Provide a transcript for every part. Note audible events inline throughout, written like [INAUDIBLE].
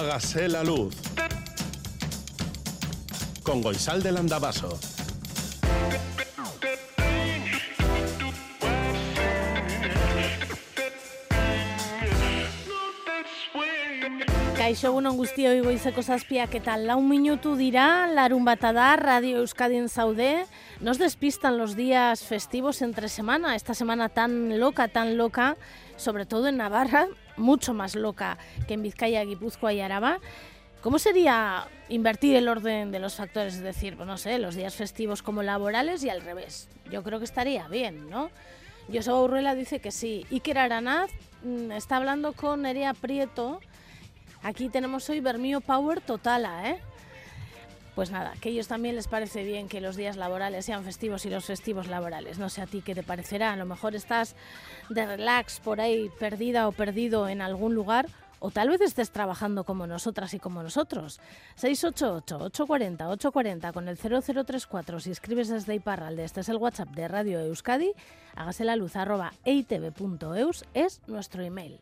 Hágase la luz. Con Goisal del Andabaso. Kaixo egunon guztioi goizeko zazpiak eta lau minutu dira, larun bata da, Radio Euskadin zaude. Nos despistan los días festivos entre semana, esta semana tan loca, tan loca, sobre todo en Navarra, mucho más loca que en Vizcaya, Guipúzcoa y Araba. ¿Cómo sería invertir el orden de los factores? Es decir, pues no sé, los días festivos como laborales y al revés. Yo creo que estaría bien, ¿no? Joseba Urruela dice que sí. Iker Aranaz mm, está hablando con Nerea Prieto. Aquí tenemos hoy Bermío Power Totala, ¿eh? Pues nada, que a ellos también les parece bien que los días laborales sean festivos y los festivos laborales. No sé a ti qué te parecerá. A lo mejor estás de relax por ahí, perdida o perdido en algún lugar. O tal vez estés trabajando como nosotras y como nosotros. 688-840-840 con el 0034 si escribes desde Iparralde. Este es el WhatsApp de Radio Euskadi. Hágase la luz arroba es nuestro email.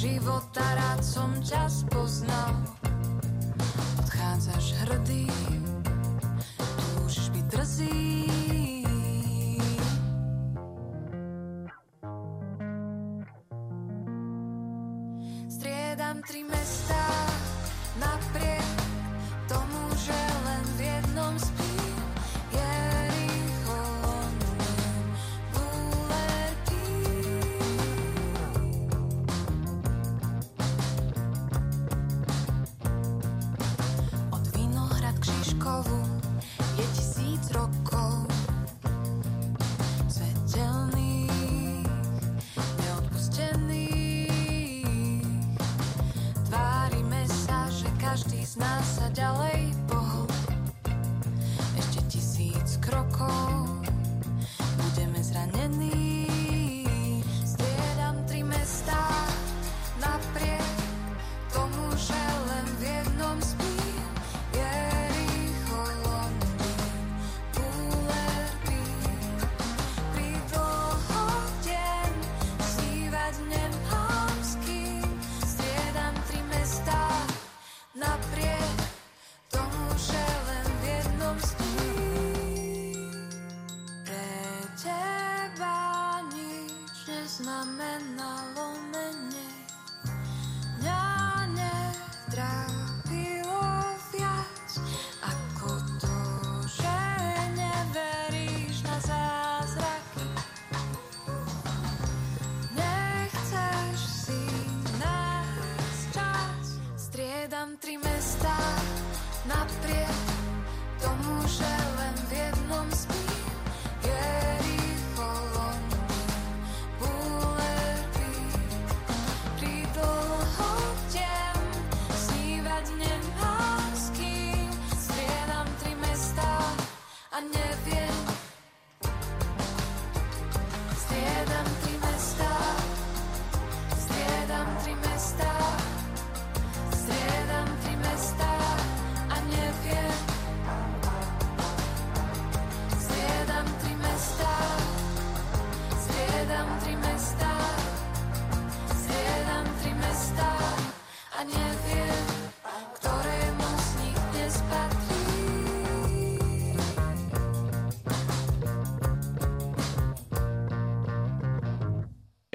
Života, rád som ťa spoznal. Striedam tri mestá napriek tomu, že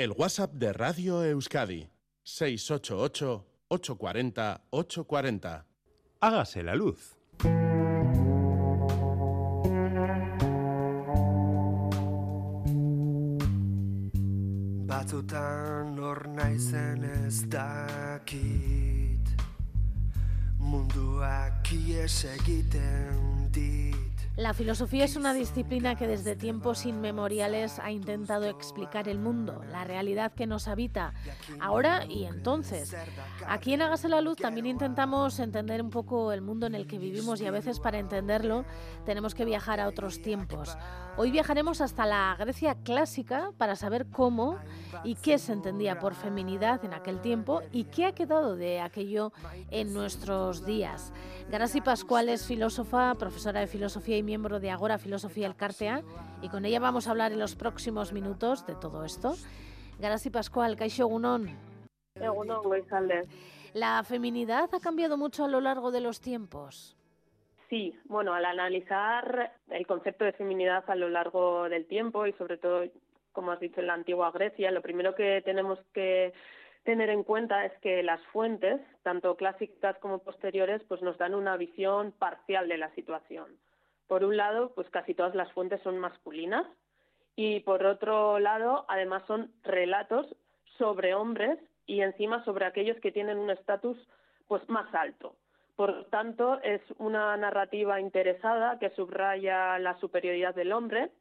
El WhatsApp de Radio Euskadi. 688-840-840. Hágase la luz. Batzutan hor naizen ez dakit Munduak ies egiten dit La filosofía es una disciplina que desde tiempos inmemoriales ha intentado explicar el mundo, la realidad que nos habita, ahora y entonces. Aquí en Hágase la Luz también intentamos entender un poco el mundo en el que vivimos y a veces para entenderlo tenemos que viajar a otros tiempos. Hoy viajaremos hasta la Grecia clásica para saber cómo y qué se entendía por feminidad en aquel tiempo y qué ha quedado de aquello en nuestros días. Garasi Pascual es filósofa, profesora de filosofía y miembro de Agora Filosofía El Cartea, y con ella vamos a hablar en los próximos minutos de todo esto. Garasi Pascual, Caixo Gunón. ¿La feminidad ha cambiado mucho a lo largo de los tiempos? Sí, bueno, al analizar el concepto de feminidad a lo largo del tiempo y sobre todo, como has dicho, en la antigua Grecia, lo primero que tenemos que tener en cuenta es que las fuentes, tanto clásicas como posteriores, pues nos dan una visión parcial de la situación. Por un lado, pues casi todas las fuentes son masculinas y por otro lado, además son relatos sobre hombres y encima sobre aquellos que tienen un estatus pues más alto. Por tanto, es una narrativa interesada que subraya la superioridad del hombre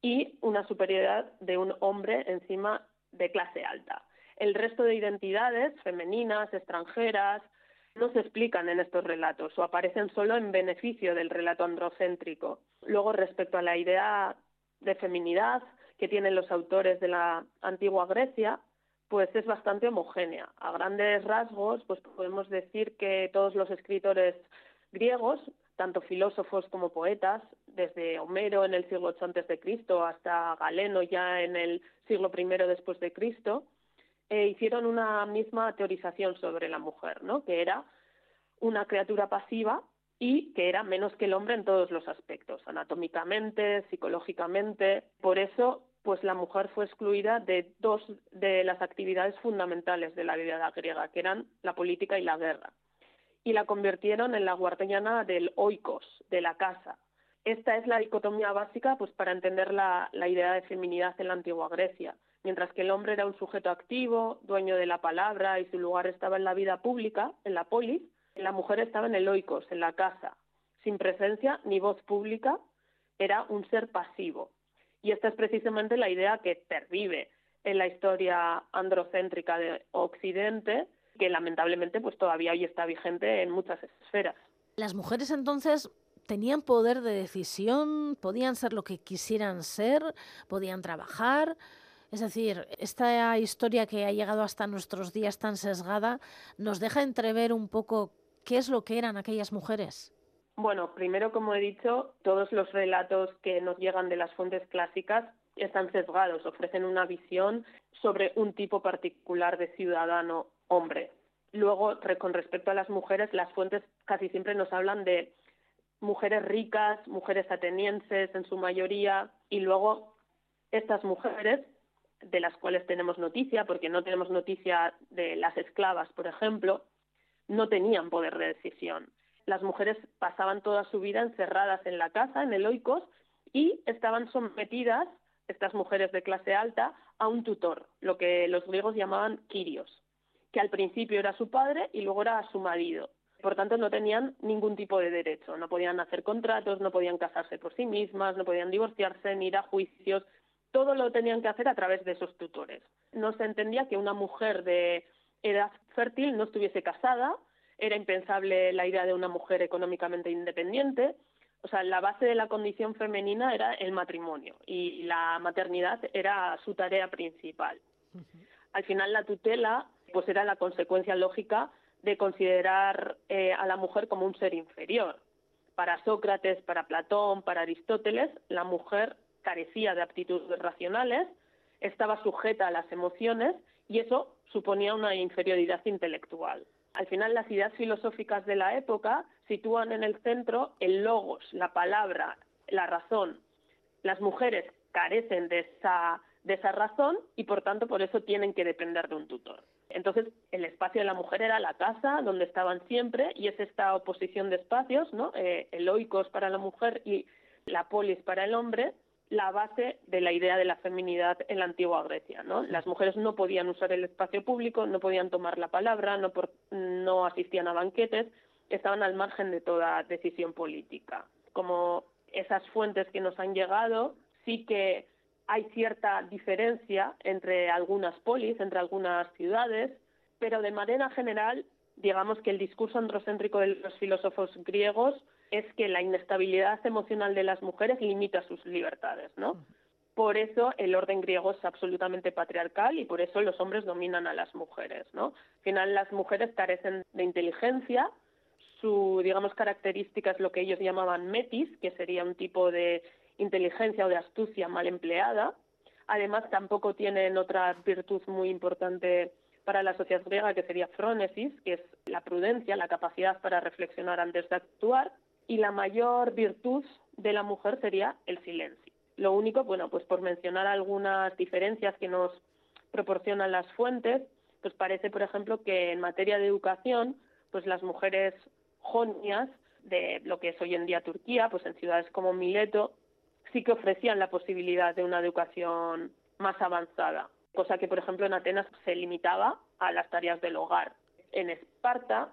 y una superioridad de un hombre encima de clase alta. El resto de identidades femeninas, extranjeras, no se explican en estos relatos o aparecen solo en beneficio del relato androcéntrico. Luego, respecto a la idea de feminidad que tienen los autores de la antigua Grecia, pues es bastante homogénea. A grandes rasgos, pues podemos decir que todos los escritores griegos, tanto filósofos como poetas, desde Homero en el siglo VIII antes de Cristo hasta Galeno ya en el siglo I después de Cristo, eh, hicieron una misma teorización sobre la mujer, ¿no? Que era una criatura pasiva y que era menos que el hombre en todos los aspectos, anatómicamente, psicológicamente. Por eso pues la mujer fue excluida de dos de las actividades fundamentales de la vida griega, que eran la política y la guerra, y la convirtieron en la guardiana del oikos, de la casa. Esta es la dicotomía básica pues, para entender la, la idea de feminidad en la antigua Grecia. Mientras que el hombre era un sujeto activo, dueño de la palabra y su lugar estaba en la vida pública, en la polis, la mujer estaba en el oikos, en la casa, sin presencia ni voz pública, era un ser pasivo, y esta es precisamente la idea que pervive en la historia androcéntrica de Occidente, que lamentablemente pues todavía hoy está vigente en muchas esferas. Las mujeres entonces tenían poder de decisión, podían ser lo que quisieran ser, podían trabajar. Es decir, esta historia que ha llegado hasta nuestros días tan sesgada nos deja entrever un poco qué es lo que eran aquellas mujeres. Bueno, primero, como he dicho, todos los relatos que nos llegan de las fuentes clásicas están sesgados, ofrecen una visión sobre un tipo particular de ciudadano hombre. Luego, con respecto a las mujeres, las fuentes casi siempre nos hablan de mujeres ricas, mujeres atenienses en su mayoría, y luego estas mujeres, de las cuales tenemos noticia, porque no tenemos noticia de las esclavas, por ejemplo, no tenían poder de decisión las mujeres pasaban toda su vida encerradas en la casa, en el oikos, y estaban sometidas, estas mujeres de clase alta, a un tutor, lo que los griegos llamaban Kyrios, que al principio era su padre y luego era su marido. Por tanto, no tenían ningún tipo de derecho, no podían hacer contratos, no podían casarse por sí mismas, no podían divorciarse, ni ir a juicios, todo lo tenían que hacer a través de esos tutores. No se entendía que una mujer de edad fértil no estuviese casada, era impensable la idea de una mujer económicamente independiente. O sea, la base de la condición femenina era el matrimonio y la maternidad era su tarea principal. Al final, la tutela pues era la consecuencia lógica de considerar eh, a la mujer como un ser inferior. Para Sócrates, para Platón, para Aristóteles, la mujer carecía de aptitudes racionales, estaba sujeta a las emociones y eso suponía una inferioridad intelectual. Al final, las ideas filosóficas de la época sitúan en el centro el logos, la palabra, la razón. Las mujeres carecen de esa, de esa razón y, por tanto, por eso tienen que depender de un tutor. Entonces, el espacio de la mujer era la casa, donde estaban siempre, y es esta oposición de espacios, ¿no? Eh, el oikos para la mujer y la polis para el hombre, la base de la idea de la feminidad en la antigua Grecia. ¿no? Las mujeres no podían usar el espacio público, no podían tomar la palabra, no, no asistían a banquetes, estaban al margen de toda decisión política. Como esas fuentes que nos han llegado, sí que hay cierta diferencia entre algunas polis, entre algunas ciudades, pero de manera general, digamos que el discurso androcéntrico de los filósofos griegos es que la inestabilidad emocional de las mujeres limita sus libertades, ¿no? Por eso el orden griego es absolutamente patriarcal y por eso los hombres dominan a las mujeres, ¿no? Al final las mujeres carecen de inteligencia, su, digamos, característica es lo que ellos llamaban metis, que sería un tipo de inteligencia o de astucia mal empleada. Además, tampoco tienen otra virtud muy importante para la sociedad griega, que sería phronesis, que es la prudencia, la capacidad para reflexionar antes de actuar. Y la mayor virtud de la mujer sería el silencio. Lo único, bueno, pues por mencionar algunas diferencias que nos proporcionan las fuentes, pues parece, por ejemplo, que en materia de educación, pues las mujeres jonias de lo que es hoy en día Turquía, pues en ciudades como Mileto, sí que ofrecían la posibilidad de una educación más avanzada, cosa que, por ejemplo, en Atenas se limitaba a las tareas del hogar. En Esparta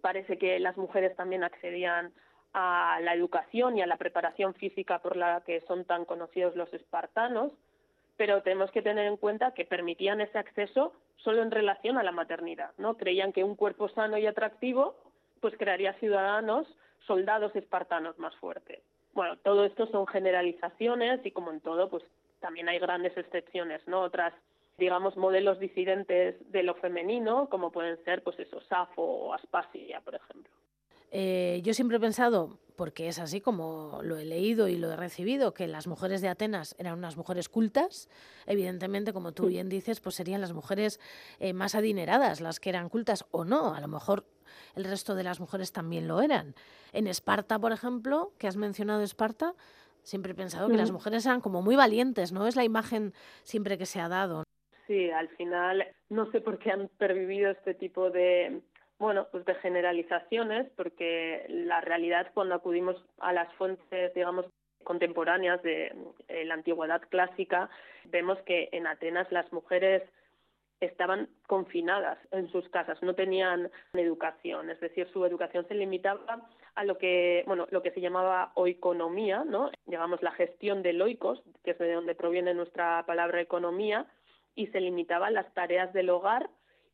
parece que las mujeres también accedían a la educación y a la preparación física por la que son tan conocidos los espartanos, pero tenemos que tener en cuenta que permitían ese acceso solo en relación a la maternidad, ¿no? Creían que un cuerpo sano y atractivo pues crearía ciudadanos, soldados espartanos más fuertes. Bueno, todo esto son generalizaciones y como en todo, pues también hay grandes excepciones, ¿no? Otras, digamos, modelos disidentes de lo femenino, como pueden ser, pues eso, Safo o Aspasia, por ejemplo. Eh, yo siempre he pensado, porque es así como lo he leído y lo he recibido, que las mujeres de Atenas eran unas mujeres cultas. Evidentemente, como tú bien dices, pues serían las mujeres eh, más adineradas las que eran cultas o no. A lo mejor el resto de las mujeres también lo eran. En Esparta, por ejemplo, que has mencionado Esparta, siempre he pensado que las mujeres eran como muy valientes, ¿no? Es la imagen siempre que se ha dado. Sí, al final no sé por qué han pervivido este tipo de, bueno, pues de generalizaciones, porque la realidad cuando acudimos a las fuentes, digamos, contemporáneas de eh, la antigüedad clásica, vemos que en Atenas las mujeres estaban confinadas en sus casas, no tenían educación, es decir, su educación se limitaba a lo que, bueno, lo que se llamaba oikonomía, ¿no? Digamos la gestión de loicos, que es de donde proviene nuestra palabra economía, y se limitaba a las tareas del hogar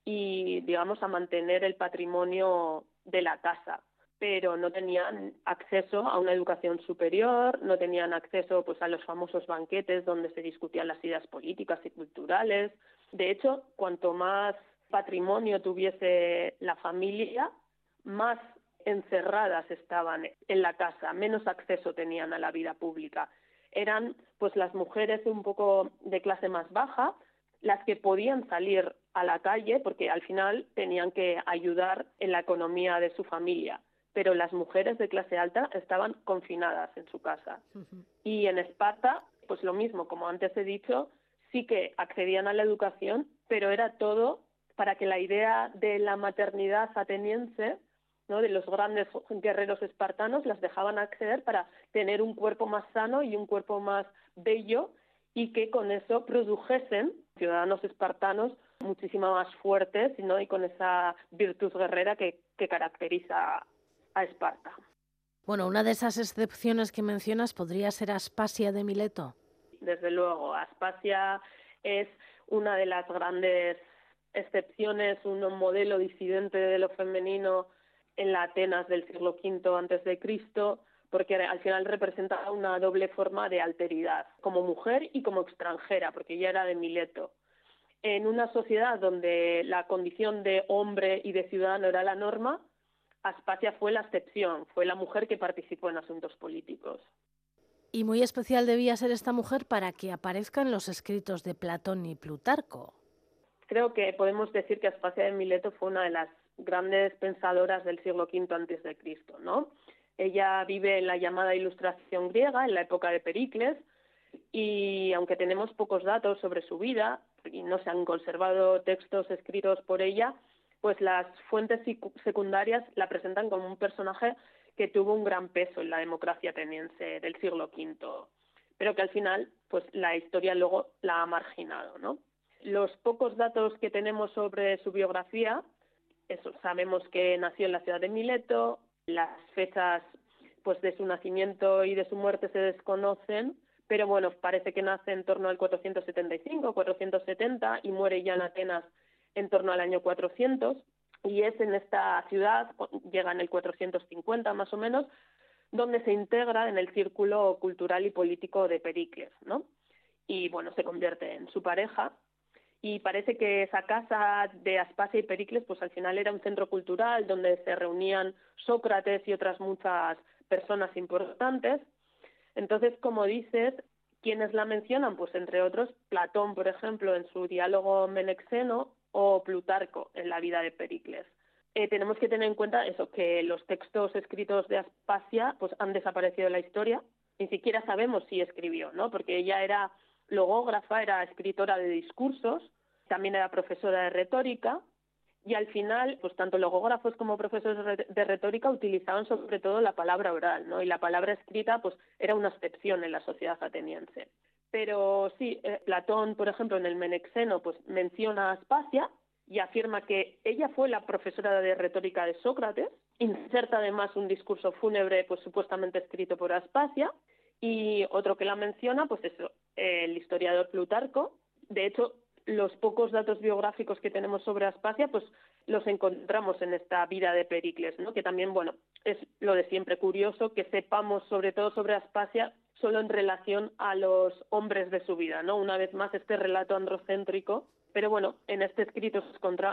y, digamos, a mantener el patrimonio de la casa pero no tenían acceso a una educación superior, no tenían acceso pues a los famosos banquetes donde se discutían las ideas políticas y culturales, de hecho, cuanto más patrimonio tuviese la familia, más encerradas estaban en la casa, menos acceso tenían a la vida pública. Eran pues las mujeres un poco de clase más baja las que podían salir a la calle porque al final tenían que ayudar en la economía de su familia, pero las mujeres de clase alta estaban confinadas en su casa. Y en Esparta, pues lo mismo, como antes he dicho, sí que accedían a la educación, pero era todo para que la idea de la maternidad ateniense, ¿no? de los grandes guerreros espartanos, las dejaban acceder para tener un cuerpo más sano y un cuerpo más bello y que con eso produjesen ciudadanos espartanos muchísimo más fuertes ¿no? y con esa virtud guerrera que, que caracteriza a Esparta. Bueno, una de esas excepciones que mencionas podría ser Aspasia de Mileto desde luego. Aspasia es una de las grandes excepciones, un modelo disidente de lo femenino en la Atenas del siglo V antes de Cristo, porque al final representa una doble forma de alteridad, como mujer y como extranjera, porque ella era de Mileto. En una sociedad donde la condición de hombre y de ciudadano era la norma, Aspasia fue la excepción, fue la mujer que participó en asuntos políticos. Y muy especial debía ser esta mujer para que aparezca en los escritos de Platón y Plutarco. Creo que podemos decir que Aspasia de Mileto fue una de las grandes pensadoras del siglo V antes de Cristo, ¿no? Ella vive en la llamada Ilustración griega, en la época de Pericles, y aunque tenemos pocos datos sobre su vida y no se han conservado textos escritos por ella, pues las fuentes secundarias la presentan como un personaje que tuvo un gran peso en la democracia ateniense del siglo V, pero que al final, pues la historia luego la ha marginado, ¿no? Los pocos datos que tenemos sobre su biografía, eso, sabemos que nació en la ciudad de Mileto, las fechas pues de su nacimiento y de su muerte se desconocen, pero bueno, parece que nace en torno al 475, 470 y muere ya en Atenas en torno al año 400 y es en esta ciudad, llega en el 450 más o menos, donde se integra en el círculo cultural y político de Pericles, ¿no? Y bueno, se convierte en su pareja y parece que esa casa de Aspasia y Pericles pues al final era un centro cultural donde se reunían Sócrates y otras muchas personas importantes. Entonces, como dices, ¿quiénes la mencionan? Pues entre otros Platón, por ejemplo, en su diálogo Menexeno o Plutarco en la vida de Pericles. Eh, tenemos que tener en cuenta eso, que los textos escritos de Aspasia pues han desaparecido de la historia, ni siquiera sabemos si escribió, ¿no? Porque ella era logógrafa, era escritora de discursos, también era profesora de retórica y al final, pues tanto logógrafos como profesores de retórica utilizaban sobre todo la palabra oral, ¿no? Y la palabra escrita, pues era una excepción en la sociedad ateniense. Pero sí, eh, Platón, por ejemplo, en el Menexeno, pues menciona a Aspasia y afirma que ella fue la profesora de retórica de Sócrates, inserta además un discurso fúnebre, pues supuestamente escrito por Aspasia, y otro que la menciona, pues es el historiador Plutarco. De hecho, los pocos datos biográficos que tenemos sobre Aspasia, pues los encontramos en esta vida de Pericles, ¿no? Que también, bueno, es lo de siempre curioso que sepamos sobre todo sobre Aspasia solo en relación a los hombres de su vida, ¿no? Una vez más este relato androcéntrico, pero bueno, en este escrito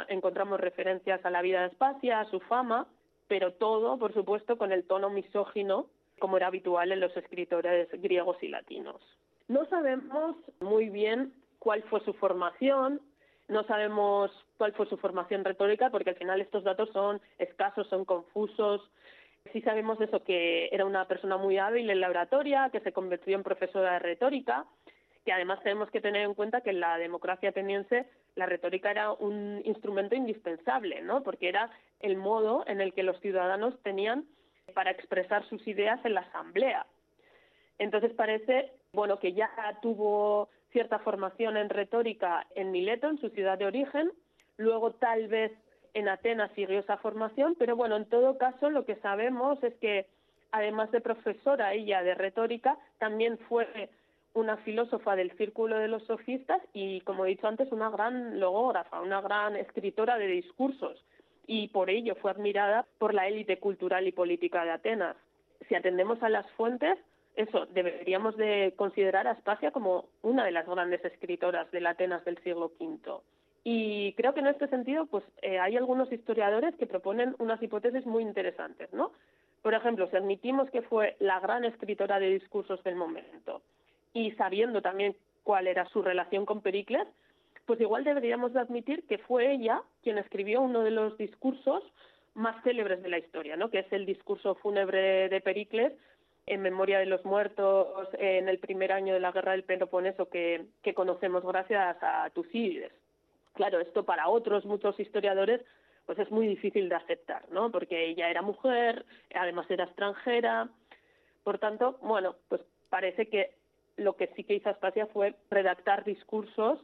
encontramos referencias a la vida de Aspasia, a su fama, pero todo, por supuesto, con el tono misógino, como era habitual en los escritores griegos y latinos. No sabemos muy bien cuál fue su formación, no sabemos cuál fue su formación retórica, porque al final estos datos son escasos, son confusos. Sí sabemos eso, que era una persona muy hábil en la oratoria, que se convirtió en profesora de retórica, que además tenemos que tener en cuenta que en la democracia ateniense la retórica era un instrumento indispensable, ¿no? Porque era el modo en el que los ciudadanos tenían para expresar sus ideas en la asamblea. Entonces parece, bueno, que ya tuvo cierta formación en retórica en Mileto, en su ciudad de origen, luego tal vez en Atenas siguió esa formación, pero bueno, en todo caso lo que sabemos es que además de profesora ella de retórica, también fue una filósofa del círculo de los sofistas y, como he dicho antes, una gran logógrafa, una gran escritora de discursos. Y por ello fue admirada por la élite cultural y política de Atenas. Si atendemos a las fuentes, eso, deberíamos de considerar a Aspasia como una de las grandes escritoras de Atenas del siglo V. Y creo que en este sentido, pues eh, hay algunos historiadores que proponen unas hipótesis muy interesantes, ¿no? Por ejemplo, si admitimos que fue la gran escritora de discursos del momento y sabiendo también cuál era su relación con Pericles, pues igual deberíamos de admitir que fue ella quien escribió uno de los discursos más célebres de la historia, ¿no? Que es el discurso fúnebre de Pericles, en memoria de los muertos en el primer año de la guerra del Peloponeso que, conocemos gracias a Tucídides. Claro, esto para otros muchos historiadores pues es muy difícil de aceptar, ¿no? Porque ella era mujer, además era extranjera. Por tanto, bueno, pues parece que lo que sí que hizo Aspasia fue redactar discursos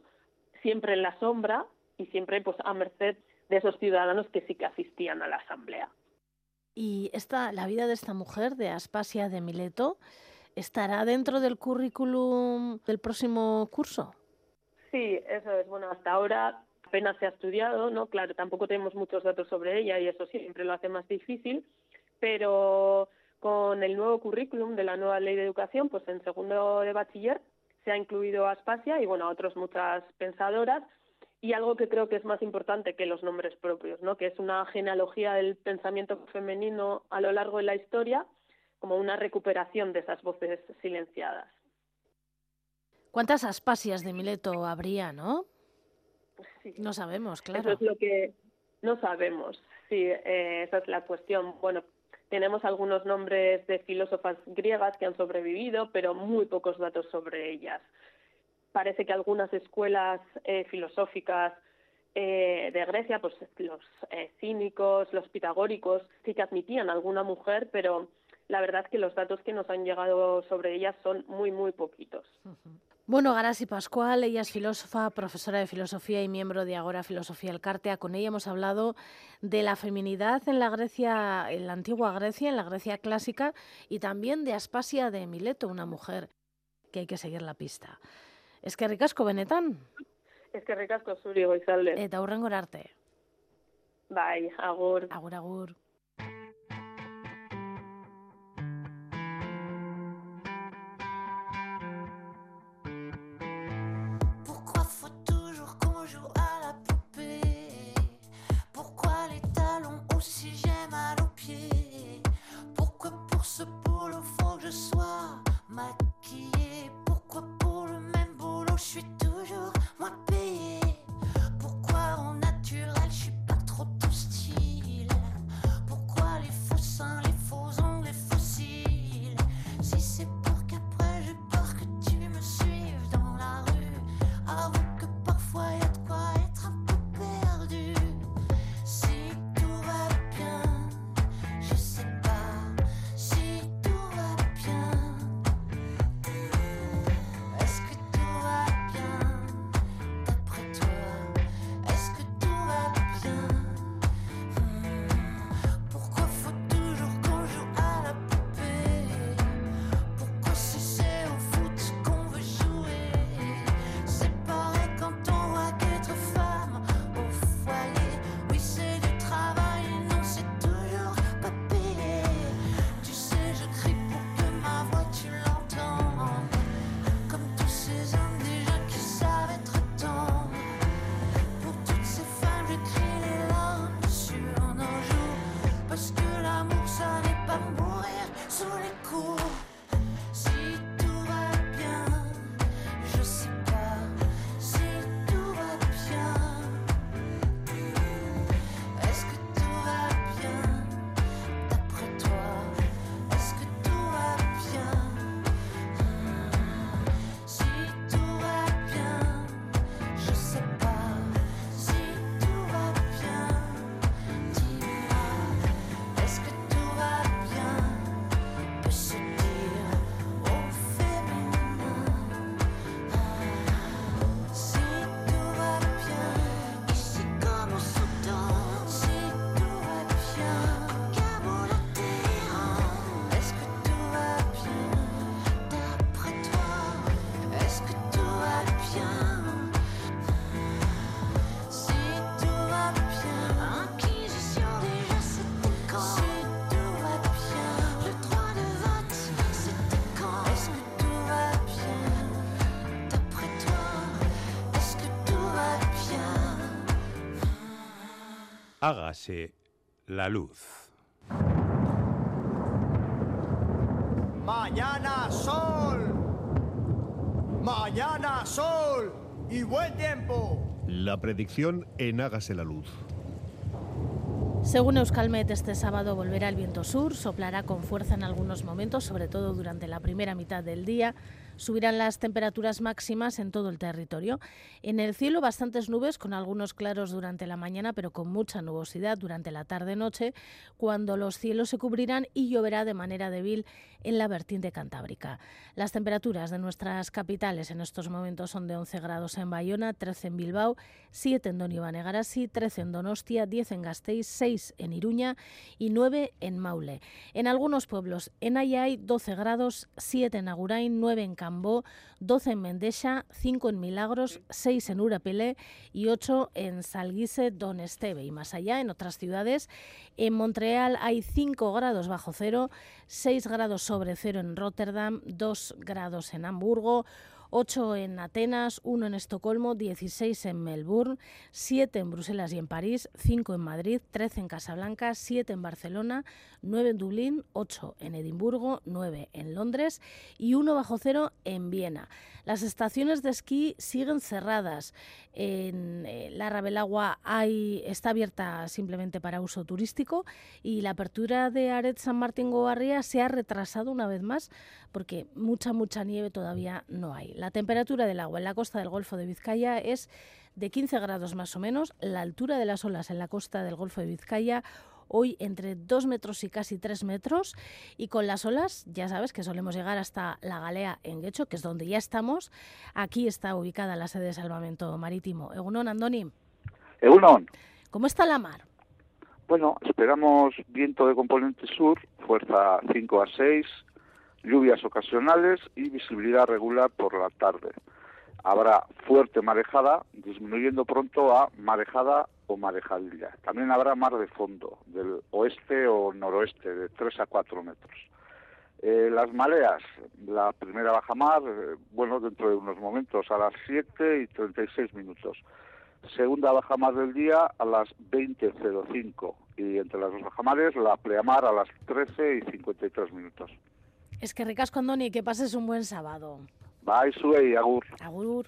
siempre en la sombra y siempre pues a merced de esos ciudadanos que sí que asistían a la asamblea. Y esta, la vida de esta mujer, de Aspasia de Mileto, ¿estará dentro del currículum del próximo curso? Sí, eso es. Bueno, hasta ahora apenas se ha estudiado, ¿no? Claro, tampoco tenemos muchos datos sobre ella y eso siempre lo hace más difícil, pero con el nuevo currículum de la nueva ley de educación, pues en segundo de bachiller se ha incluido a Aspasia y, bueno, a otras muchas pensadoras y algo que creo que es más importante que los nombres propios, ¿no? que es una genealogía del pensamiento femenino a lo largo de la historia, como una recuperación de esas voces silenciadas. ¿Cuántas aspasias de Mileto habría, no? Sí. No sabemos, claro. Eso es lo que no sabemos, sí, eh, esa es la cuestión. Bueno, tenemos algunos nombres de filósofas griegas que han sobrevivido, pero muy pocos datos sobre ellas parece que algunas escuelas eh, filosóficas eh, de Grecia, pues los eh, cínicos, los pitagóricos, sí que admitían alguna mujer, pero la verdad que los datos que nos han llegado sobre ellas son muy, muy poquitos. Bueno, Garasi Pascual, ella es filósofa, profesora de filosofía y miembro de Agora Filosofía El Cartea. Con ella hemos hablado de la feminidad en la Grecia, en la antigua Grecia, en la Grecia clásica, y también de Aspasia de Mileto, una mujer que hay que seguir la pista. Eskerrik asko benetan. Eskerrik asko zuri goizalde. Eta hurrengora arte. Bai, agur. Agur, agur. Hágase la luz. Mañana sol. Mañana sol. Y buen tiempo. La predicción en Hágase la Luz. Según Euskalmet, este sábado volverá el viento sur, soplará con fuerza en algunos momentos, sobre todo durante la primera mitad del día. Subirán las temperaturas máximas en todo el territorio. En el cielo bastantes nubes con algunos claros durante la mañana, pero con mucha nubosidad durante la tarde-noche, cuando los cielos se cubrirán y lloverá de manera débil en la vertiente cantábrica. Las temperaturas de nuestras capitales en estos momentos son de 11 grados en Bayona, 13 en Bilbao, 7 en Donibane Garasi, 13 en Donostia, 10 en Gasteiz, 6 en Iruña y 9 en Maule. En algunos pueblos en Ayay 12 grados, 7 en Agurain, 9 en Cambó, 12 en Mendexa, 5 en Milagros, 6 en Urapele y 8 en Salguise, Don Esteve. Y más allá, en otras ciudades, en Montreal hay 5 grados bajo cero, 6 grados sobre cero en Rotterdam, 2 grados en Hamburgo, 8 en Atenas, 1 en Estocolmo, 16 en Melbourne, 7 en Bruselas y en París, 5 en Madrid, 13 en Casablanca, 7 en Barcelona, 9 en Dublín, 8 en Edimburgo, 9 en Londres y 1 bajo cero en Viena. Las estaciones de esquí siguen cerradas. En eh, la Rabelagua hay, está abierta simplemente para uso turístico y la apertura de Aret San Martín Gobarría se ha retrasado una vez más porque mucha, mucha nieve todavía no hay. La temperatura del agua en la costa del Golfo de Vizcaya es de 15 grados más o menos, la altura de las olas en la costa del Golfo de Vizcaya hoy entre 2 metros y casi 3 metros, y con las olas, ya sabes que solemos llegar hasta la galea en Guecho, que es donde ya estamos. Aquí está ubicada la sede de salvamento marítimo. Egunon, Andoni. Egunon. ¿Cómo está la mar? Bueno, esperamos viento de componente sur, fuerza 5 a 6, lluvias ocasionales y visibilidad regular por la tarde. Habrá fuerte marejada, disminuyendo pronto a marejada o marejadilla. También habrá mar de fondo, del oeste o noroeste, de 3 a 4 metros. Eh, las maleas, la primera bajamar, eh, bueno, dentro de unos momentos, a las 7 y 36 minutos segunda bajamar del día a las 20.05 y entre las dos bajamares la pleamar a las 13 y 53 minutos. Es que ricas con Doni, que pases un buen sábado. Bye, Sue y Agur. Agur.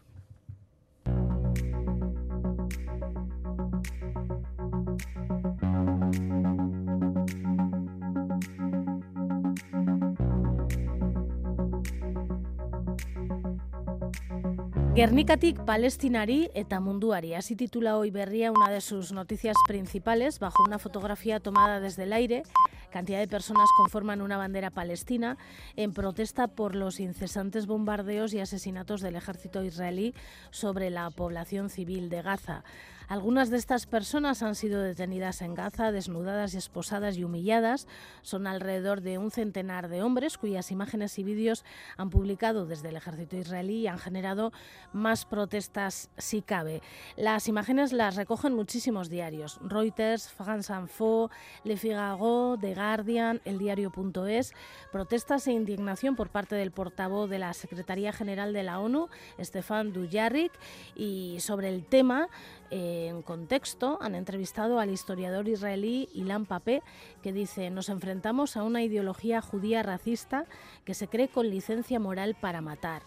Guernicatic Palestinari eta Munduari. Así titula hoy Berría una de sus noticias principales bajo una fotografía tomada desde el aire. Cantidad de personas conforman una bandera palestina en protesta por los incesantes bombardeos y asesinatos del ejército israelí sobre la población civil de Gaza. Algunas de estas personas han sido detenidas en Gaza, desnudadas y esposadas y humilladas. Son alrededor de un centenar de hombres cuyas imágenes y vídeos han publicado desde el ejército israelí y han generado más protestas si cabe. Las imágenes las recogen muchísimos diarios. Reuters, France Info, Le Figaro, The Guardian, El Diario.es. Protestas e indignación por parte del portavoz de la Secretaría General de la ONU, Stefan Dujarric, y sobre el tema en contexto han entrevistado al historiador israelí Ilan Papé, que dice, nos enfrentamos a una ideología judía racista que se cree con licencia moral para matar.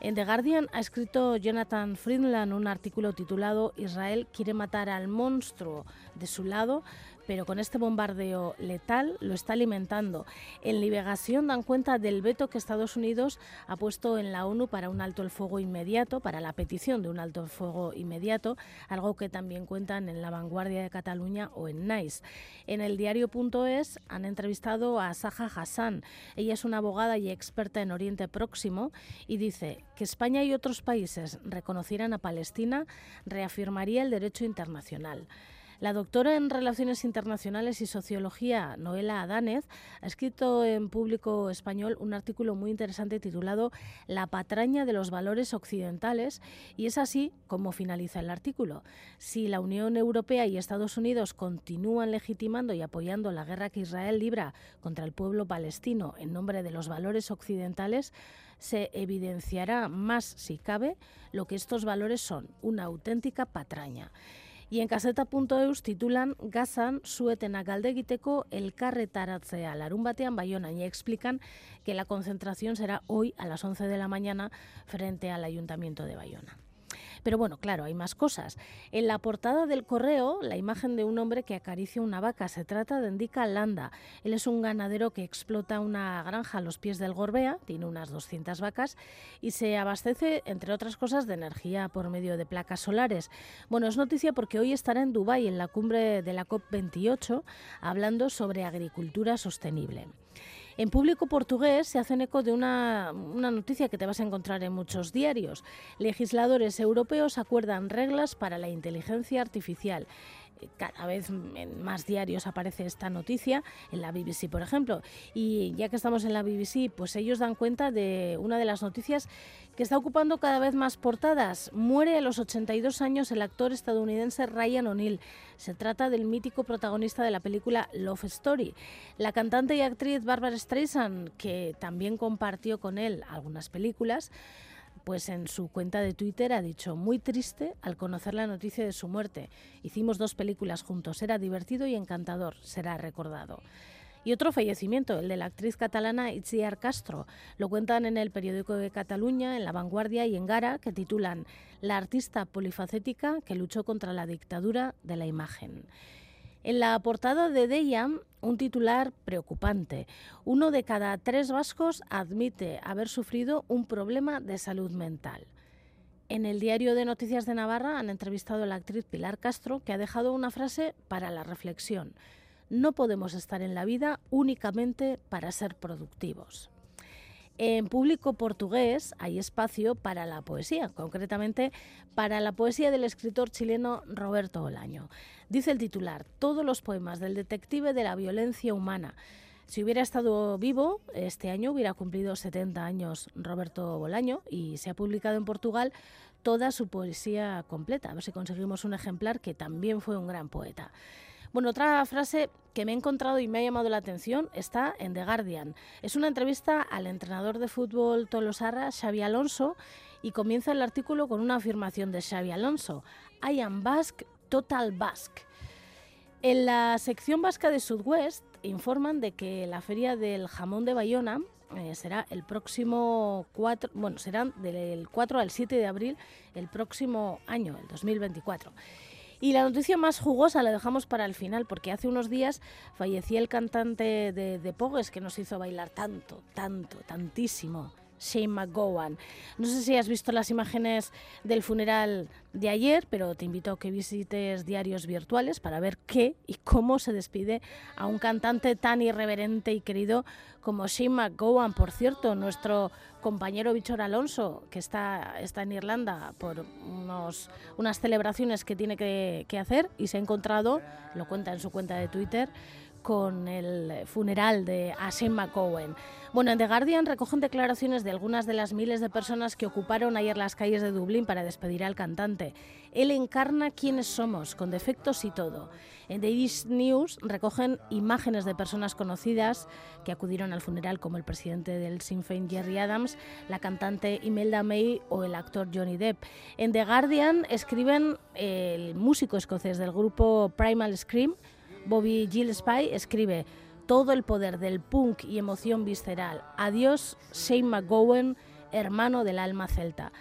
En The Guardian ha escrito Jonathan Friedland un artículo titulado Israel quiere matar al monstruo de su lado pero con este bombardeo letal lo está alimentando. En Liberación dan cuenta del veto que Estados Unidos ha puesto en la ONU para un alto el fuego inmediato, para la petición de un alto el fuego inmediato, algo que también cuentan en La Vanguardia de Cataluña o en NICE. En el diario.es han entrevistado a Saja Hassan. Ella es una abogada y experta en Oriente Próximo y dice que España y otros países reconocieran a Palestina reafirmaría el derecho internacional. La doctora en Relaciones Internacionales y Sociología, Noela Adánez, ha escrito en público español un artículo muy interesante titulado La patraña de los valores occidentales y es así como finaliza el artículo. Si la Unión Europea y Estados Unidos continúan legitimando y apoyando la guerra que Israel libra contra el pueblo palestino en nombre de los valores occidentales, se evidenciará más, si cabe, lo que estos valores son, una auténtica patraña. Y en caseta.eus titulan Gazan suetena galdegiteko elkarretaratzea larun batean Bayona y explican que la concentración será hoy a las 11 de la mañana frente al Ayuntamiento de Bayona. Pero bueno, claro, hay más cosas. En la portada del correo, la imagen de un hombre que acaricia una vaca. Se trata de Indica Landa. Él es un ganadero que explota una granja a los pies del Gorbea, tiene unas 200 vacas y se abastece, entre otras cosas, de energía por medio de placas solares. Bueno, es noticia porque hoy estará en Dubái, en la cumbre de la COP28, hablando sobre agricultura sostenible. En público portugués se hacen eco de una, una, noticia que te vas a encontrar en muchos diarios. Legisladores europeos acuerdan reglas para la inteligencia artificial cada vez en más diarios aparece esta noticia, en la BBC, por ejemplo. Y ya que estamos en la BBC, pues ellos dan cuenta de una de las noticias que está ocupando cada vez más portadas. Muere a los 82 años el actor estadounidense Ryan O'Neill. Se trata del mítico protagonista de la película Love Story. La cantante y actriz Barbara Streisand, que también compartió con él algunas películas, pues en su cuenta de Twitter ha dicho, muy triste al conocer la noticia de su muerte. Hicimos dos películas juntos, era divertido y encantador, será recordado. Y otro fallecimiento, el de la actriz catalana Itziar Castro. Lo cuentan en el periódico de Cataluña, en La Vanguardia y en Gara, que titulan La artista polifacética que luchó contra la dictadura de la imagen. En la portada de Deia, un titular preocupante. Uno de cada tres vascos admite haber sufrido un problema de salud mental. En el diario de Noticias de Navarra han entrevistado a la actriz Pilar Castro, que ha dejado una frase para la reflexión. no podemos estar en la vida únicamente para ser productivos. En público portugués hay espacio para la poesía, concretamente para la poesía del escritor chileno Roberto Bolaño. Dice el titular, todos los poemas del detective de la violencia humana. Si hubiera estado vivo, este año hubiera cumplido 70 años Roberto Bolaño y se ha publicado en Portugal toda su poesía completa. A ver si conseguimos un ejemplar que también fue un gran poeta. Bueno, otra frase que me he encontrado y me ha llamado la atención está en The Guardian. Es una entrevista al entrenador de fútbol Tolosarra, Xavi Alonso, y comienza el artículo con una afirmación de Xavi Alonso. I am Basque, total Basque. En la sección vasca de Sudwest informan de que la feria del jamón de Bayona eh, será el próximo 4, bueno, serán del 4 al 7 de abril el próximo año, el 2024. Y la noticia más jugosa la dejamos para el final, porque hace unos días fallecía el cantante de, de Pogues que nos hizo bailar tanto, tanto, tantísimo. Shane McGowan. No sé si has visto las imágenes del funeral de ayer, pero te invito a que visites diarios virtuales para ver qué y cómo se despide a un cantante tan irreverente y querido como Shane McGowan. Por cierto, nuestro compañero Bichor Alonso, que está, está en Irlanda por unos, unas celebraciones que tiene que hacer y se ha encontrado, lo cuenta en su cuenta de Twitter, con el funeral de Ashim McCowan. Bueno, en The Guardian recogen declaraciones de algunas de las miles de personas que ocuparon ayer las calles de Dublín para despedir al cantante. Él encarna quiénes somos, con defectos y todo. En The East News recogen imágenes de personas conocidas que acudieron al funeral, como el presidente del Sinn Féin, Jerry Adams, la cantante Imelda May o el actor Johnny Depp. En The Guardian escriben el músico escocés del grupo Primal Scream, Bobby Gillespie escribe todo el poder del punk y emoción visceral. Adiós, Shane McGowan, hermano del alma celta.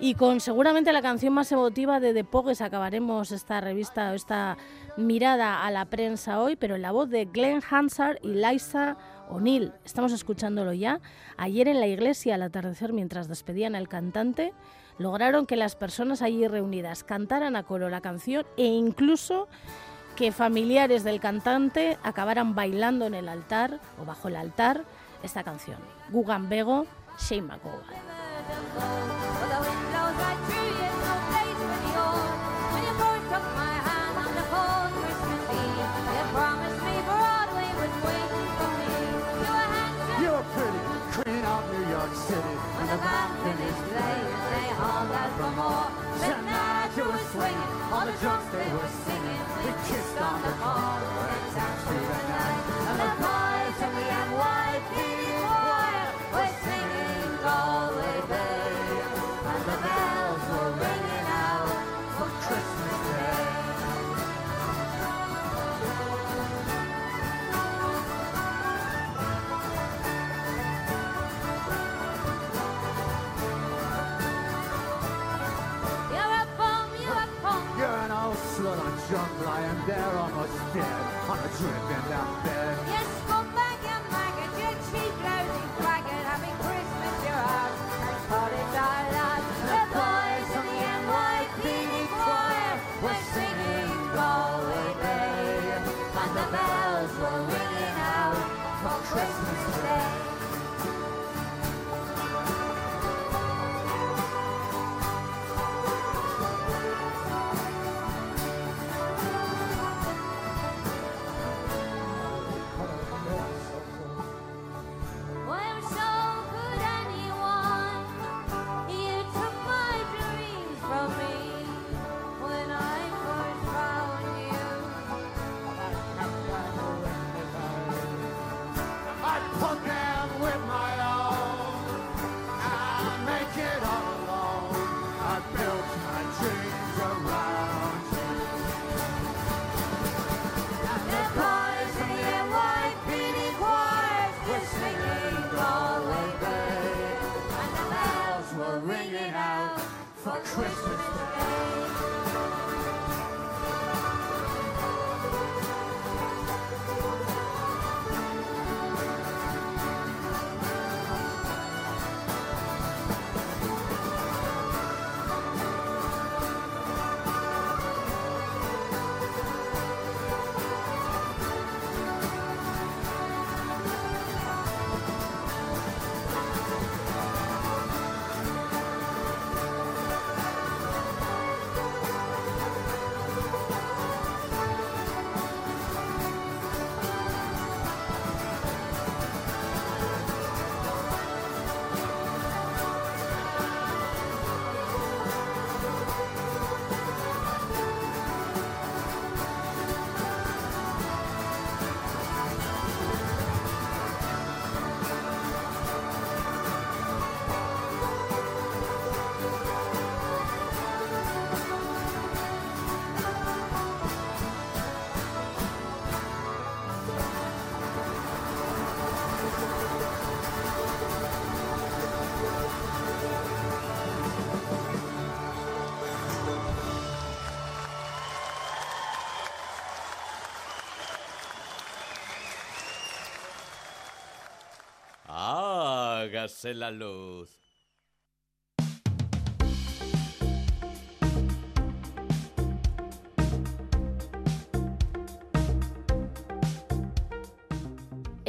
Y con seguramente la canción más emotiva de The Pogues acabaremos esta revista esta mirada a la prensa hoy, pero en la voz de Glenn Hansard y Liza O'Neill. Estamos escuchándolo ya. Ayer en la iglesia al atardecer, mientras despedían al cantante, lograron que las personas allí reunidas cantaran a coro la canción e incluso que familiares del cantante acabaran bailando en el altar o bajo el altar esta canción. Gugan Bego, Shane McGowan. better. Christmas Hágase la luz.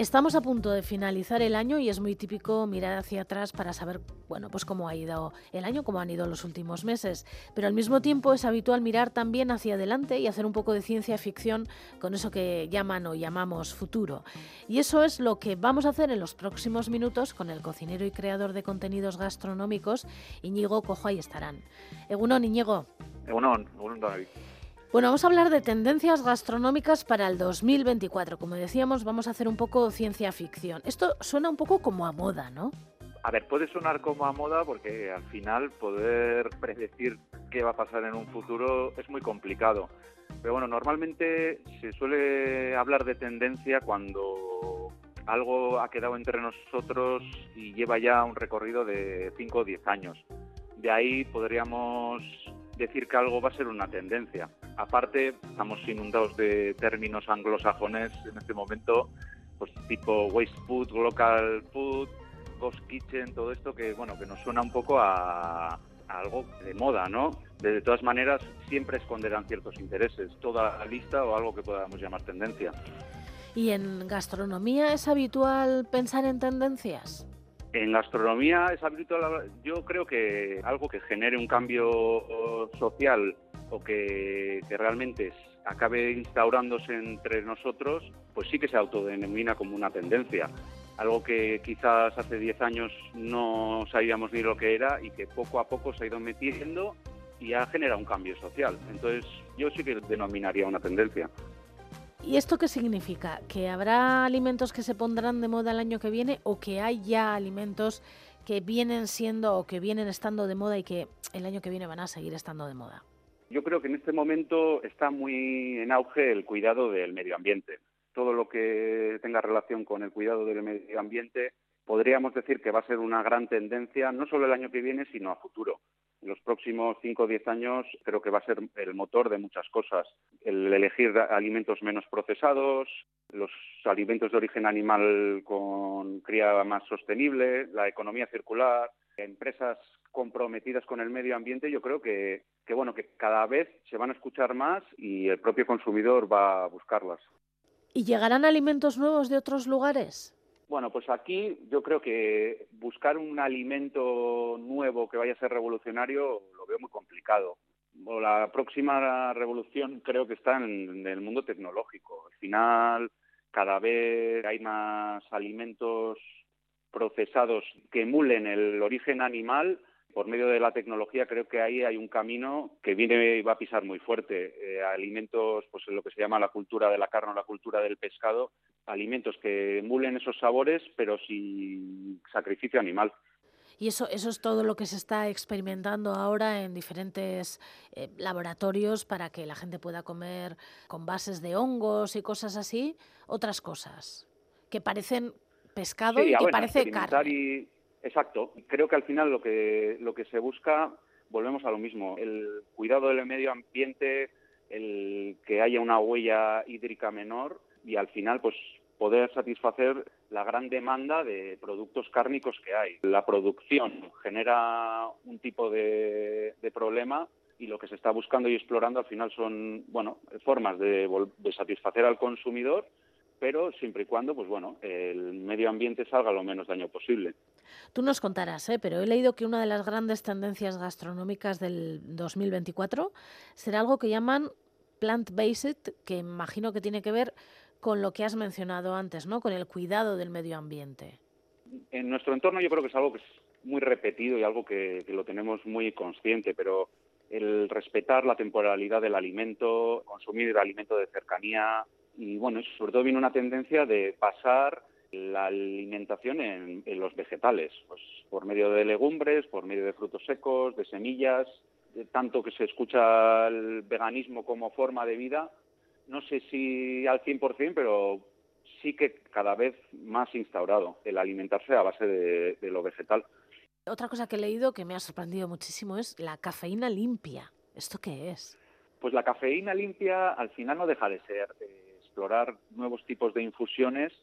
Estamos a punto de finalizar el año y es muy típico mirar hacia atrás para saber, bueno, pues cómo ha ido el año, cómo han ido los últimos meses. Pero al mismo tiempo es habitual mirar también hacia adelante y hacer un poco de ciencia ficción con eso que llaman o llamamos futuro. Y eso es lo que vamos a hacer en los próximos minutos con el cocinero y creador de contenidos gastronómicos, Iñigo Cojo, ahí estarán. Egunon, Iñigo. Egunon, Egunon David. Bueno, vamos a hablar de tendencias gastronómicas para el 2024. Como decíamos, vamos a hacer un poco ciencia ficción. Esto suena un poco como a moda, ¿no? A ver, puede sonar como a moda porque al final poder predecir qué va a pasar en un futuro es muy complicado. Pero bueno, normalmente se suele hablar de tendencia cuando algo ha quedado entre nosotros y lleva ya un recorrido de 5 o 10 años. De ahí podríamos decir que algo va a ser una tendencia. Aparte, estamos inundados de términos anglosajones en este momento, pues tipo waste food, local food, ghost kitchen, todo esto que bueno que nos suena un poco a, algo de moda, ¿no? De, de todas maneras, siempre esconderán ciertos intereses, toda la lista o algo que podamos llamar tendencia. ¿Y en gastronomía es habitual pensar en tendencias? En gastronomía es habitual, yo creo que algo que genere un cambio social o que, que realmente acabe instaurándose entre nosotros, pues sí que se autodenomina como una tendencia. Algo que quizás hace 10 años no sabíamos ni lo que era y que poco a poco se ha ido metiendo y ha generado un cambio social. Entonces yo sí que denominaría una tendencia. ¿Y esto qué significa? ¿Que habrá alimentos que se pondrán de moda el año que viene o que hay ya alimentos que vienen siendo o que vienen estando de moda y que el año que viene van a seguir estando de moda? Yo creo que en este momento está muy en auge el cuidado del medio ambiente. Todo lo que tenga relación con el cuidado del medio ambiente podríamos decir que va a ser una gran tendencia, no solo el año que viene, sino a futuro. En los próximos 5 o 10 años creo que va a ser el motor de muchas cosas. El elegir alimentos menos procesados, los alimentos de origen animal con cría más sostenible, la economía circular, empresas comprometidas con el medio ambiente, yo creo que, que, bueno, que cada vez se van a escuchar más y el propio consumidor va a buscarlas. ¿Y llegarán alimentos nuevos de otros lugares? Bueno, pues aquí yo creo que buscar un alimento nuevo que vaya a ser revolucionario lo veo muy complicado. La próxima revolución creo que está en, el mundo tecnológico. Al final, cada vez hay más alimentos procesados que emulen el origen animal por medio de la tecnología creo que ahí hay un camino que viene y va a pisar muy fuerte. Eh, alimentos, pues lo que se llama la cultura de la carne o la cultura del pescado, alimentos que emulen esos sabores, pero sin sacrificio animal. Y eso, eso es todo lo que se está experimentando ahora en diferentes eh, laboratorios para que la gente pueda comer con bases de hongos y cosas así, otras cosas que parecen pescado Sí, y que bueno, parece carne. y- exacto. Creo que al final lo que, lo que se busca, volvemos a lo mismo, el cuidado del medio ambiente, el que haya una huella hídrica menor y al final pues poder satisfacer la gran demanda de productos cárnicos que hay. La producción genera un tipo de, problema y lo que se está buscando y explorando al final son bueno formas de, de satisfacer al consumidor pero siempre y cuando pues bueno el medio ambiente salga lo menos daño posible Tú nos contarás, ¿eh? pero he leído que una de las grandes tendencias gastronómicas del 2024 será algo que llaman plant-based, que imagino que tiene que ver con lo que has mencionado antes, ¿no? Con el cuidado del medio ambiente. en nuestro entorno yo creo que es algo que es muy repetido y algo que, que lo tenemos muy consciente pero el respetar la temporalidad del alimento consumir alimento de cercanía y bueno sobre todo viene una tendencia de pasar la alimentación en, en los vegetales, pues por medio de legumbres, por medio de frutos secos, de semillas, de tanto que se escucha el veganismo como forma de vida, no sé si al 100%, pero sí que cada vez más instaurado el alimentarse a base de, de lo vegetal. Otra cosa que he leído que me ha sorprendido muchísimo es la cafeína limpia. ¿Esto qué es? Pues la cafeína limpia al final no deja de ser eh, explorar nuevos tipos de infusiones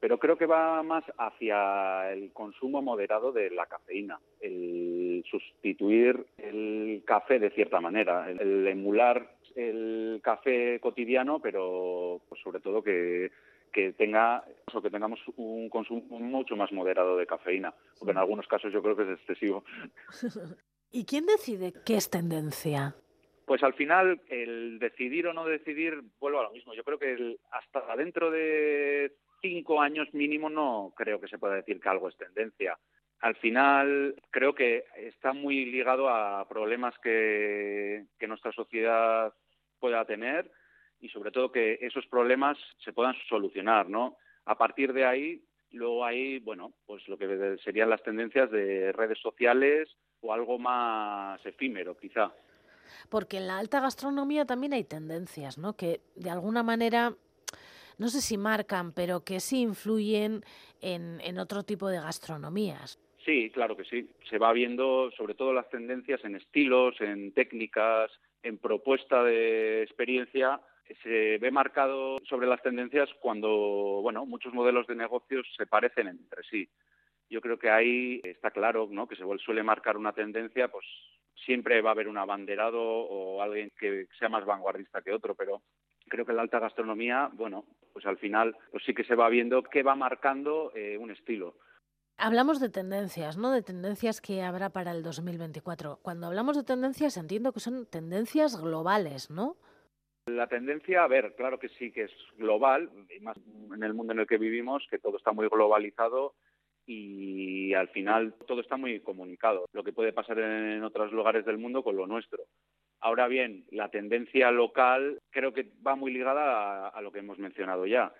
pero creo que va más hacia el consumo moderado de la cafeína, el sustituir el café de cierta manera, el, emular el café cotidiano, pero pues, sobre todo que, que tenga o que tengamos un consumo mucho más moderado de cafeína, porque en algunos casos yo creo que es excesivo. [LAUGHS] ¿Y quién decide qué es tendencia? Pues al final, el decidir o no decidir, vuelvo a lo mismo. Yo creo que el- hasta dentro de cinco años mínimo no creo que se pueda decir que algo es tendencia. Al final, creo que está muy ligado a problemas que, nuestra sociedad pueda tener y sobre todo que esos problemas se puedan solucionar, ¿no? A partir de ahí, luego hay, bueno, pues lo que serían las tendencias de redes sociales o algo más efímero, quizá. Porque en la alta gastronomía también hay tendencias, ¿no? Que de alguna manera, no sé si marcan, pero que sí influyen en, en otro tipo de gastronomías. Sí, claro que sí. Se va viendo sobre todo las tendencias en estilos, en técnicas, en propuesta de experiencia. Se ve marcado sobre las tendencias cuando, bueno, muchos modelos de negocios se parecen entre sí. Yo creo que ahí está claro, ¿no? Que se suele marcar una tendencia, pues siempre va a haber un abanderado o alguien que sea más vanguardista que otro, pero creo que la alta gastronomía, bueno, pues al final pues sí que se va viendo que va marcando eh, un estilo. Hablamos de tendencias, ¿no? De tendencias que habrá para el 2024. Cuando hablamos de tendencias entiendo que son tendencias globales, ¿no? La tendencia, a ver, claro que sí que es global, y más en el mundo en el que vivimos, que todo está muy globalizado y al final todo está muy comunicado, lo que puede pasar en otros lugares del mundo con lo nuestro. Ahora bien, la tendencia local creo que va muy ligada a, lo que hemos mencionado ya.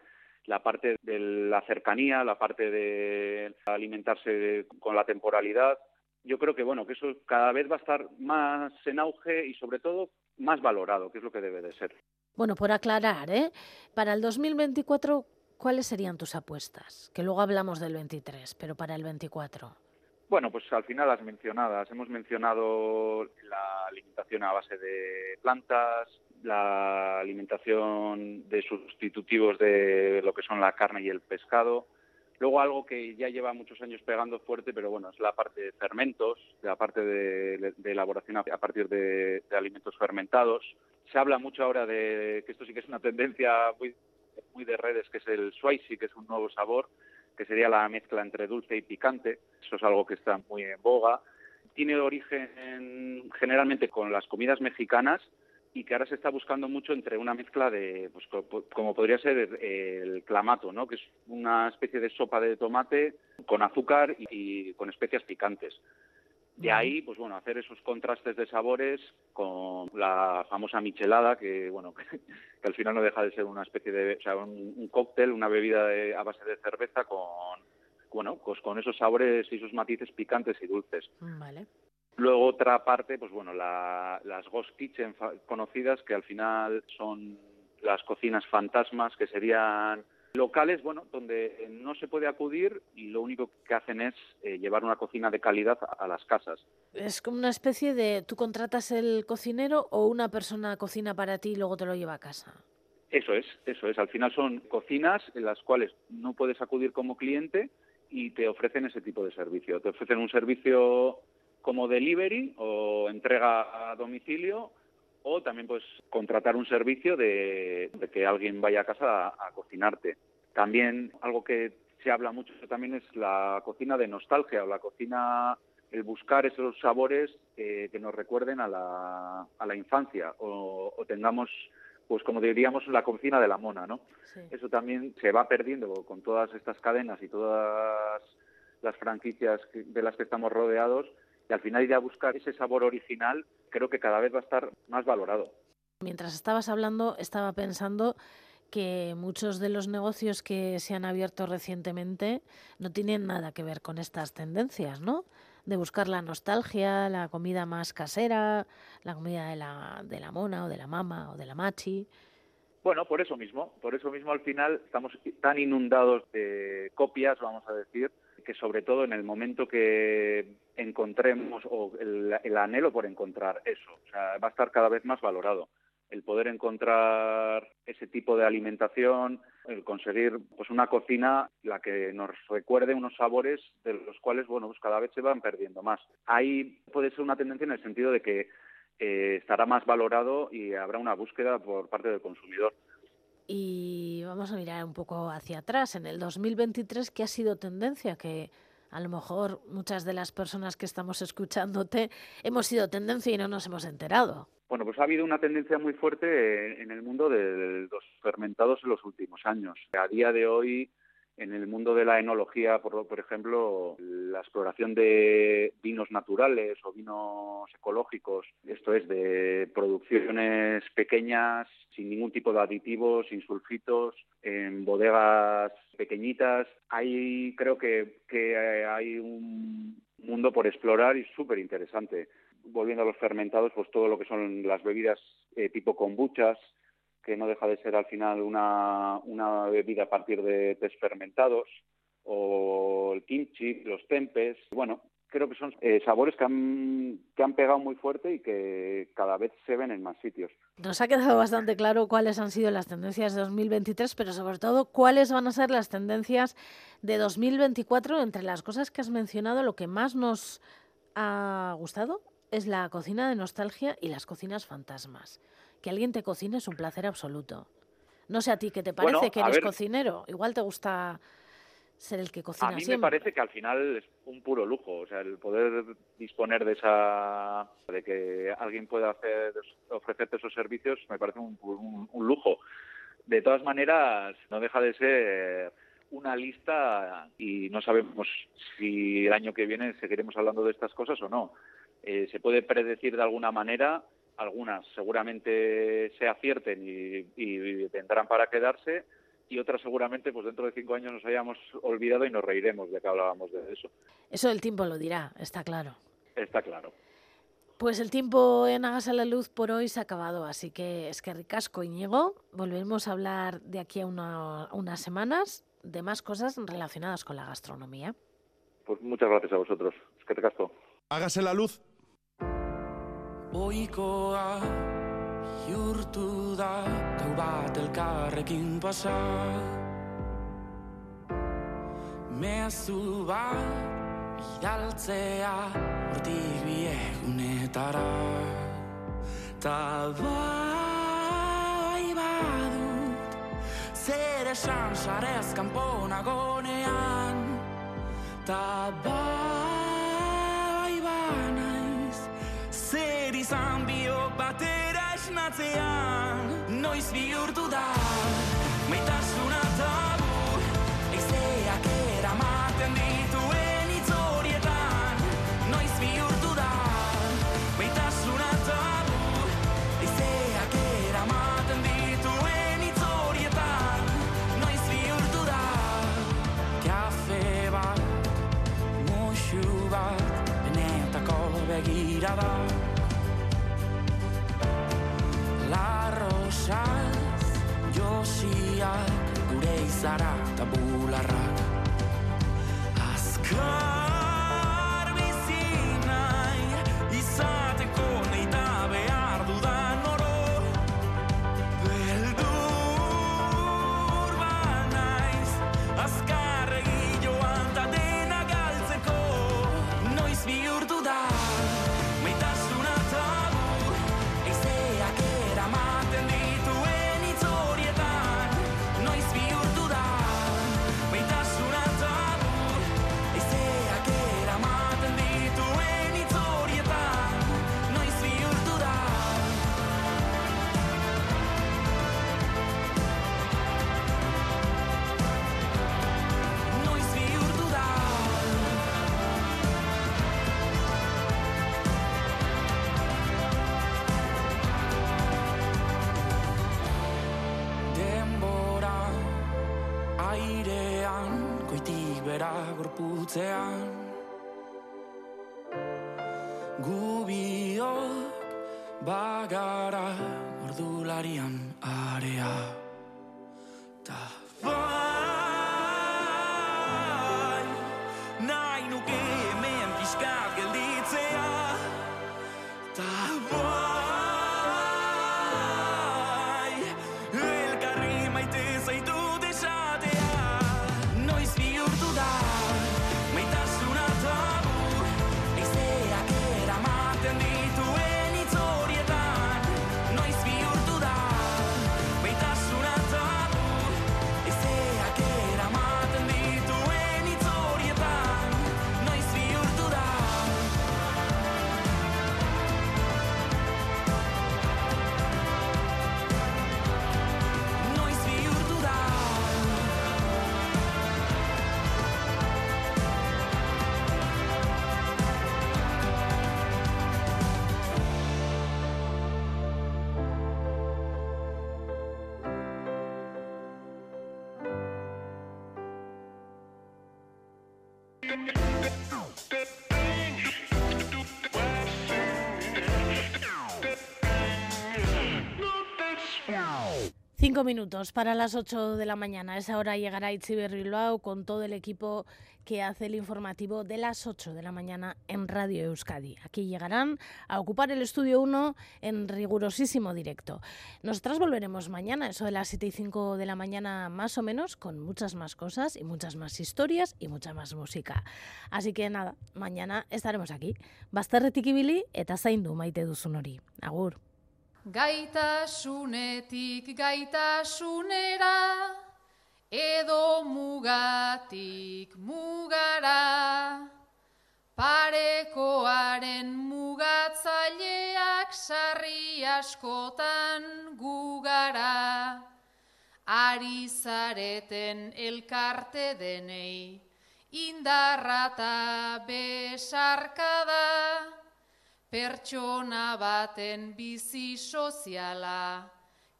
La parte de la cercanía, la parte de alimentarse con la temporalidad. Yo creo que bueno, que eso cada vez va a estar más en auge y sobre todo más valorado, que es lo que debe de ser. Bueno, por aclarar, ¿eh? Para el 2024, ¿cuáles serían tus apuestas? Que luego hablamos del 23, pero para el 24. Bueno, pues al final las mencionadas. Hemos mencionado la alimentación a base de plantas, la alimentación de sustitutivos de lo que son la carne y el pescado. Luego algo que ya lleva muchos años pegando fuerte, pero bueno, es la parte de fermentos, la parte de, de elaboración a, partir de, alimentos fermentados. Se habla mucho ahora de que esto sí que es una tendencia muy, muy de redes, que es el swaisi, que es un nuevo sabor, que sería la mezcla entre dulce y picante. Eso es algo que está muy en boga. Tiene origen generalmente con las comidas mexicanas y que ahora se está buscando mucho entre una mezcla de, pues como podría ser el clamato, ¿no? que es una especie de sopa de tomate con azúcar y, y con especias picantes. De ahí, pues bueno, hacer esos contrastes de sabores con la famosa michelada, que bueno, [LAUGHS] que, que al final no deja de ser una especie de, o sea, un, un cóctel, una bebida de, a base de cerveza con, bueno, pues con esos sabores y esos matices picantes y dulces. Vale. Luego otra parte, pues bueno, la, las ghost kitchen conocidas, que al final son las cocinas fantasmas, que serían locales, bueno, donde no se puede acudir y lo único que hacen es eh, llevar una cocina de calidad a, a, las casas. Es como una especie de, tú contratas el cocinero o una persona cocina para ti y luego te lo lleva a casa. Eso es, eso es. Al final son cocinas en las cuales no puedes acudir como cliente y te ofrecen ese tipo de servicio. Te ofrecen un servicio como delivery o entrega a domicilio o también pues contratar un servicio de, de que alguien vaya a casa a, a, cocinarte. También algo que se habla mucho también es la cocina de nostalgia o la cocina, el buscar esos sabores eh, que nos recuerden a la, a la infancia o, o, tengamos pues como diríamos la cocina de la mona, ¿no? Sí. Eso también se va perdiendo con todas estas cadenas y todas las franquicias de las que estamos rodeados y al final ir a buscar ese sabor original creo que cada vez va a estar más valorado. Mientras estabas hablando, estaba pensando que muchos de los negocios que se han abierto recientemente no tienen nada que ver con estas tendencias, ¿no? De buscar la nostalgia, la comida más casera, la comida de la, de la mona o de la mama o de la machi. Bueno, por eso mismo, por eso mismo al final estamos tan inundados de copias, vamos a decir, que sobre todo en el momento que encontremos o el, el, anhelo por encontrar eso, o sea, va a estar cada vez más valorado. El poder encontrar ese tipo de alimentación el conseguir pues una cocina la que nos recuerde unos sabores de los cuales bueno pues cada vez se van perdiendo más. Ahí puede ser una tendencia en el sentido de que eh, estará más valorado y habrá una búsqueda por parte del consumidor. Y vamos a mirar un poco hacia atrás, en el 2023, ¿qué ha sido tendencia? Que a lo mejor muchas de las personas que estamos escuchándote hemos sido tendencia y no nos hemos enterado. Bueno, pues ha habido una tendencia muy fuerte en el mundo de los fermentados en los últimos años. A día de hoy, en el mundo de la enología, por, por ejemplo, la exploración de vinos naturales o vinos ecológicos, esto es de producciones pequeñas, sin ningún tipo de aditivos, sin sulfitos, en bodegas pequeñitas. Ahí creo que, que hay un mundo por explorar y súper interesante volviendo a los fermentados, pues todo lo que son las bebidas eh, tipo kombuchas, que no deja de ser al final una, una bebida a partir de test fermentados, o el kimchi, los tempes. Bueno, creo que son eh, sabores que han, que han pegado muy fuerte y que cada vez se ven en más sitios. Nos ha quedado bastante claro cuáles han sido las tendencias de 2023, pero sobre todo cuáles van a ser las tendencias de 2024. Entre las cosas que has mencionado, lo que más nos ha gustado es la cocina de nostalgia y las cocinas fantasmas. Que alguien te cocine es un placer absoluto. No sé a ti qué te parece Bueno, que eres ver. cocinero. Igual te gusta ser el que cocina A mí me siempre. parece que al final es un puro lujo, o sea, el poder disponer de esa, de que alguien pueda hacer, ofrecerte esos servicios, me parece un, un- un lujo. De todas maneras, no deja de ser una lista y no sabemos si el año que viene seguiremos hablando de estas cosas o no. Eh, se puede predecir de alguna manera, algunas seguramente se acierten y, y vendrán para quedarse, y otras seguramente pues dentro de cinco años nos hayamos olvidado y nos reiremos de que hablábamos de eso. Eso el tiempo lo dirá, está claro. Está claro. Pues el tiempo en Hagas a la Luz por hoy se ha acabado, así que es que ricasco, Íñigo. Volveremos a hablar de aquí a una- unas semanas de más cosas relacionadas con la gastronomía. Pues muchas gracias a vosotros. Es que te casco. Hágase la luz. Oikoa bihurtu da gau bat elkarrekin pasa. Mezu bat bidaltzea hortik biegunetara Ta bai badut zer esan sarez kanpo nagonean Ta bai esnatzean Noiz bihurtu da? Maitasuna tabu Eizeak eramaten dituen hitz horietan Noiz bihurtu da? Maitasuna tabu Eizeak eramaten dituen hitz horietan Noiz bihurtu da? Kafe bat Muxu bat Benetako begirada Cinco minutos para las ocho de la mañana. A esa hora llegará Itziber Bilbao con todo el equipo que hace el informativo de las 8 de la mañana en Radio Euskadi. Aquí llegarán a ocupar el estudio 1 en rigurosísimo directo. Nosotras volveremos mañana, eso de las 7 y 5 de la mañana más o menos, con muchas más cosas y muchas más historias y mucha más música. Así que nada, mañana estaremos aquí. Bazterretik ibili eta zaindu maite duzun. Agur. Gaitasunetik gaitasunera, edo mugatik mugara, parekoaren mugatzaileak sarri askotan gugara, ari zareten elkarte denei, indarrata besarkada, pertsona baten bizi soziala,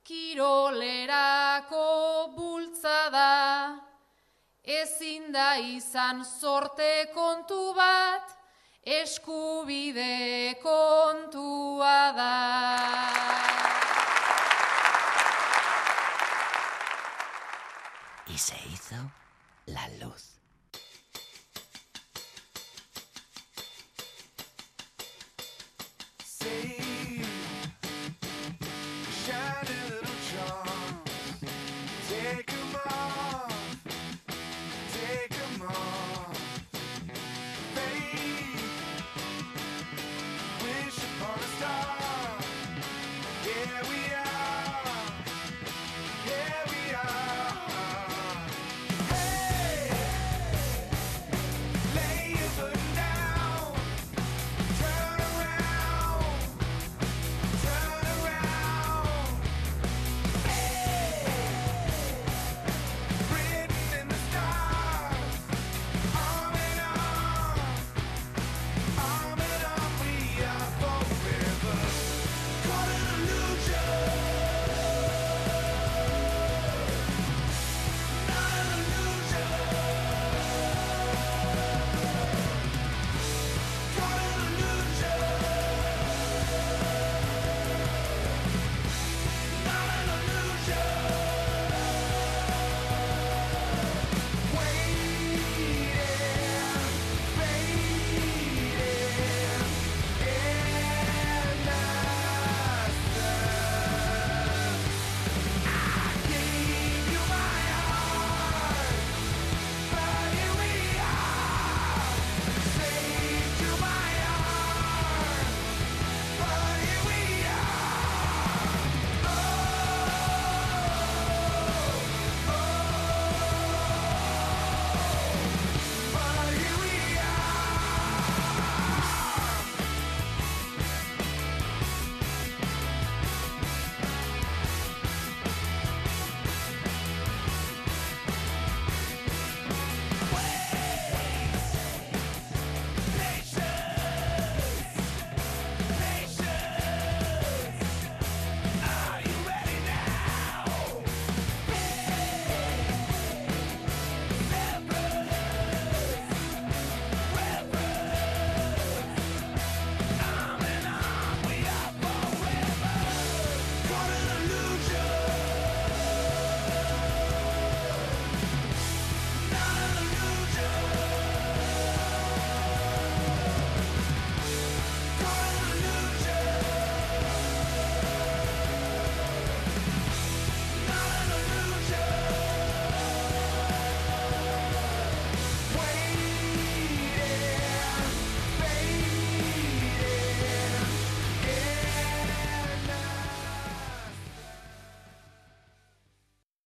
kirolerako bultzada, ezin da izan sorte kontu bat, eskubide kontua da. Hizo